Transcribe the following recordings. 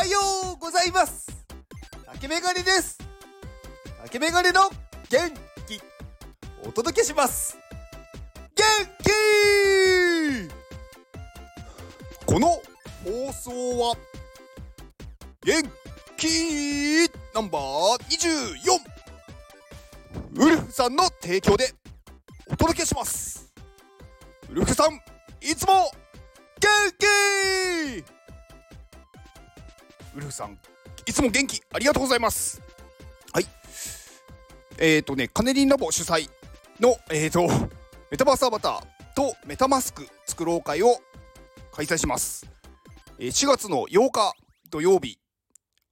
はようございます。竹メガネです。竹メガネの元気。お届けします。元気！この放送は元気ナンバー24ウルフさんの提供でお届けします。ウルフさんいつも元気！ウルフさんいつも元気ありがとうございます。はい。えっ、ー、とねカネリンラボ主催のえっ、ー、とメタバースアバターとメタマスク作ろう会を開催します。4月の8日土曜日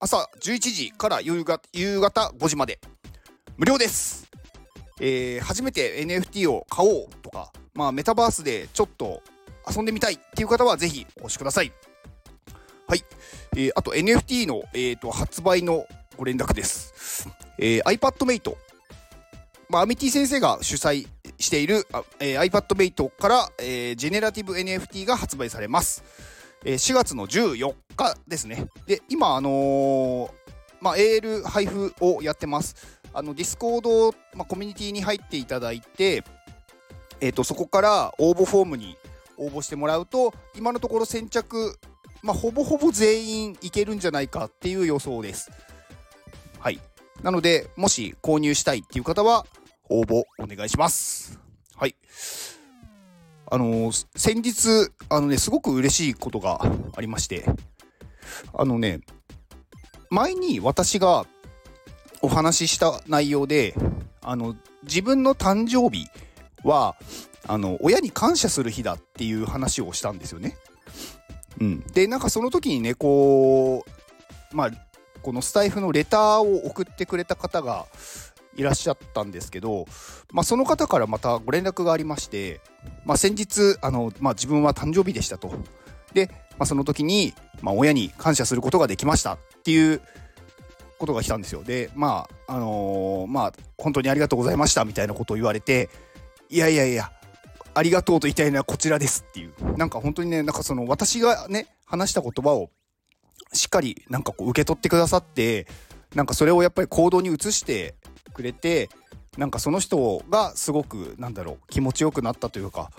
朝11時から夕方夕方5時まで。無料です。えー、初めて NFT を買おうとか、まあ、メタバースでちょっと遊んでみたいっていう方はぜひお越しください。はい。えー、あと NFT の、えーと、発売のご連絡です。えー、iPadMate。まあ、アミティ先生が主催している、えー、iPadMate から、えー、ジェネラティブ NFT が発売されます。えー、4月の14日ですね。で、今、あのー、まあ、 AL 配布をやってます。あのディスコード、まあ、コミュニティに入っていただいて、えーと、そこから応募フォームに応募してもらうと今のところ先着、まあ、ほぼほぼ全員いけるんじゃないかっていう予想です。はい。なので、もし購入したいっていう方は応募お願いします。はい。あのー、先日、あのね、すごく嬉しいことがありまして、あのね、前に私がお話しした内容であの自分の誕生日はあの親に感謝する日だっていう話をしたんですよね。うん、でなんかその時にねこうまあこのスタイフのレターを送ってくれた方がいらっしゃったんですけど、まあ、その方からまたご連絡がありまして、まあ、先日あの、まあ、自分は誕生日でしたと。で、まあ、その時に、まあ、親に感謝することができましたっていうことが来たんですよ。で、まあ、あのー、まあ、本当にありがとうございましたみたいなことを言われて、いやいやいや、ありがとうと言いたいのはこちらですっていう、なんか本当にね、なんかその私がね、話した言葉をしっかりなんかこう受け取ってくださって、なんかそれをやっぱり行動に移してくれて、なんかその人がすごくなんだろう気持ちよくなったというか、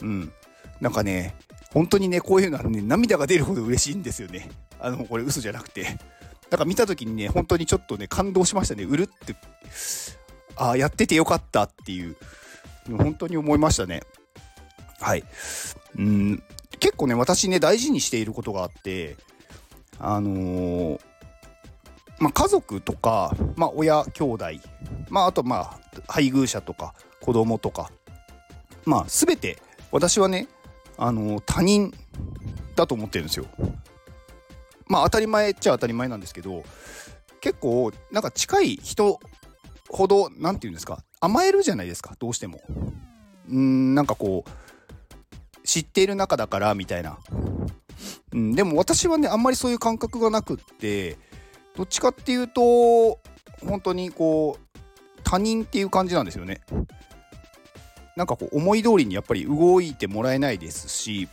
うん、なんかね、本当にね、こういうのはね、涙が出るほど嬉しいんですよね。あの、これ嘘じゃなくて。だか見た時にね、本当にちょっとね、感動しましたね。うるって、ああ、やっててよかったっていう、本当に思いましたね。はい。うん、結構ね、私ね、大事にしていることがあって、あのー、まあ、家族とか、まあ、親、兄弟、まあ、あと、まあ、配偶者とか、子供とか、まあ、すべて、私はね、あのー、他人だと思ってるんですよ。まあ当たり前っちゃ当たり前なんですけど結構なんか近い人ほど何て言うんですか甘えるじゃないですかどうしても。うんなんかこう知っている仲だからみたいな、うん、でも私はねあんまりそういう感覚がなくってどっちかっていうと本当にこう他人っていう感じなんですよね。なんかこう思い通りにやっぱり動いてもらえないですし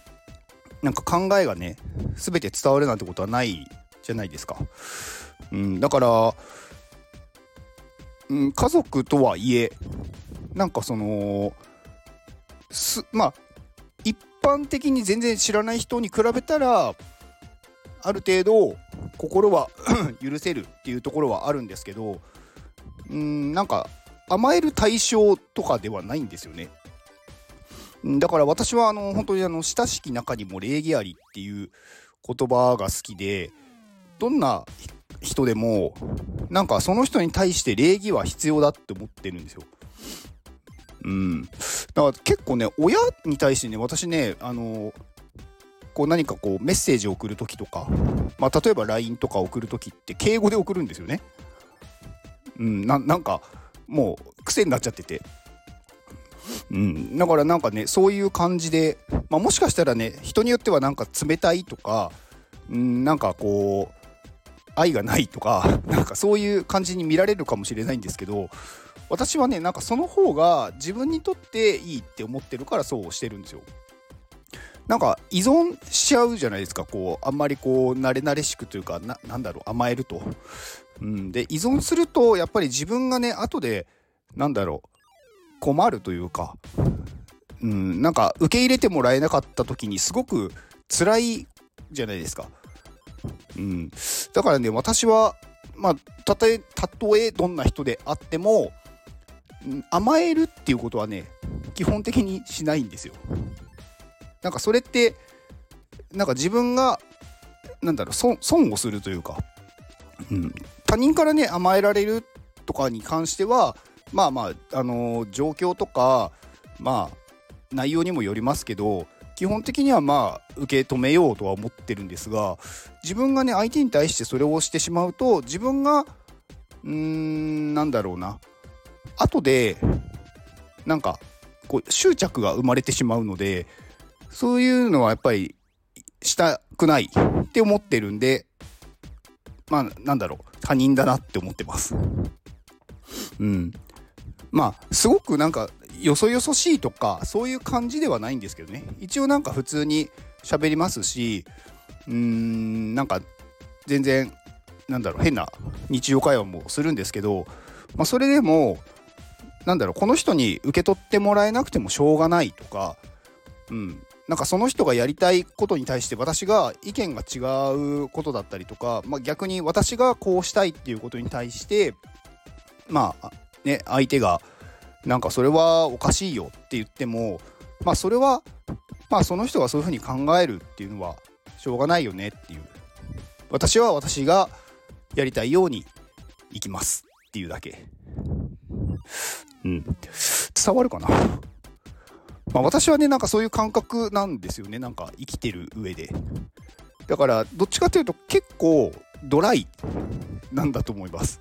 なんか考えがね全て伝わるなんてことはないじゃないですか。うん、だから、うん、家族とはいえなんかそのすまあ一般的に全然知らない人に比べたらある程度心は 許せるっていうところはあるんですけどうんなんか甘える対象とかではないんですよね。だから私はあの本当にあの親しき中にも礼儀ありっていう言葉が好きでどんな人でもなんかその人に対して礼儀は必要だって思ってるんですよ。うん、だから結構ね親に対してね私ねあのこう何かこうメッセージを送る時とか、まあ、例えば LINE とか送る時って敬語で送るんですよね。うん、なんかもう癖になっちゃってて。うん、だからなんかねそういう感じで、まあ、もしかしたらね人によってはなんか冷たいとか、うん、なんかこう愛がないとか なんかそういう感じに見られるかもしれないんですけど私はねなんかその方が自分にとっていいって思ってるからそうしてるんですよ。なんか依存しちゃうじゃないですかこうあんまりこう慣れ慣れしくというかななんだろう甘えると。うん、で依存するとやっぱり自分がね後でなんだろう困るというか、うん、なんか受け入れてもらえなかった時にすごく辛いじゃないですか。うん、だからね私はまあたとえたとえどんな人であっても甘えるっていうことはね基本的にしないんですよ。なんかそれってなんか自分がなんだろう損をするというか、うん、他人からね甘えられるとかに関してはまあまあ、あのー、状況とかまあ内容にもよりますけど基本的にはまあ受け止めようとは思ってるんですが自分がね相手に対してそれをしてしまうと自分がうーんなんだろうな後でなんかこう執着が生まれてしまうのでそういうのはやっぱりしたくないって思ってるんでまあなんだろう他人だなって思ってます。うん。まあすごくなんかよそよそしいとかそういう感じではないんですけどね。一応なんか普通に喋りますしうーんなんか全然なんだろう変な日常会話もするんですけど、まあ、それでもなんだろうこの人に受け取ってもらえなくてもしょうがないとか、うん、なんかその人がやりたいことに対して私が意見が違うことだったりとか、まあ、逆に私がこうしたいっていうことに対してまあね相手がなんかそれはおかしいよって言ってもまあそれはまあその人がそういうふうに考えるっていうのはしょうがないよねっていう。私は私がやりたいようにいきますっていうだけ。うん。伝わるかな？まあ私はねなんかそういう感覚なんですよね。なんか生きてる上で。だからどっちかというと結構ドライなんだと思います。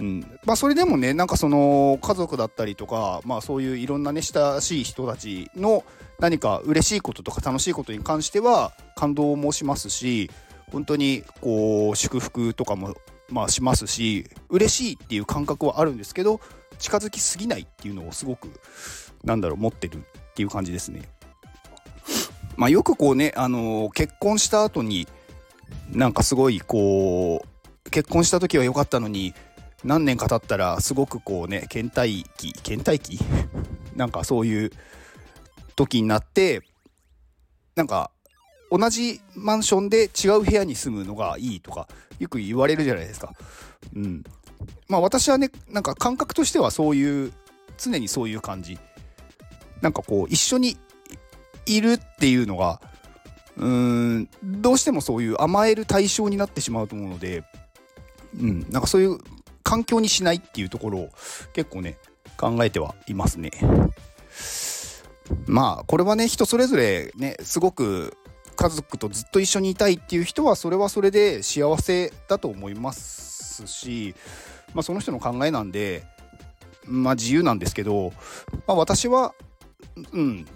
うんまあ、それでもねなんかその家族だったりとか、まあ、そういういろんなね親しい人たちの何か嬉しいこととか楽しいことに関しては感動もしますし本当にこう祝福とかもまあしますし嬉しいっていう感覚はあるんですけど近づきすぎないっていうのをすごくなんだろう持ってるっていう感じですね。まあ、よくこうね、あのー、結婚した後になんかすごいこう結婚した時は良かったのに何年か経ったらすごくこうね倦怠期倦怠期？なんかそういう時になってなんか同じマンションで違う部屋に住むのがいいとかよく言われるじゃないですか。うん。まあ私はねなんか感覚としてはそういう常にそういう感じ。なんかこう一緒にいるっていうのがうーんどうしてもそういう甘える対象になってしまうと思うので、うん、なんかそういう環境にしないっていうところを結構ね考えてはいますね。まあこれはね人それぞれねすごく家族とずっと一緒にいたいっていう人はそれはそれで幸せだと思いますし、まあ、その人の考えなんでまあ自由なんですけど、まあ、私はうん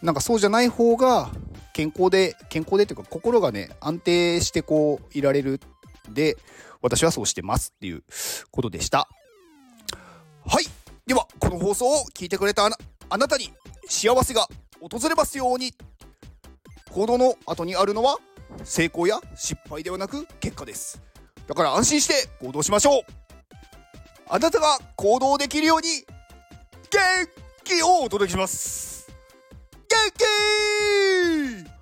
なんかそうじゃない方が健康で健康でというか心がね安定してこういられるで私はそうしてますっていうことでした。はい。では、この放送を聞いてくれたあなたに幸せが訪れますように。行動の後にあるのは成功や失敗ではなく結果です。だから安心して行動しましょう。あなたが行動できるように元気をお届けします。元気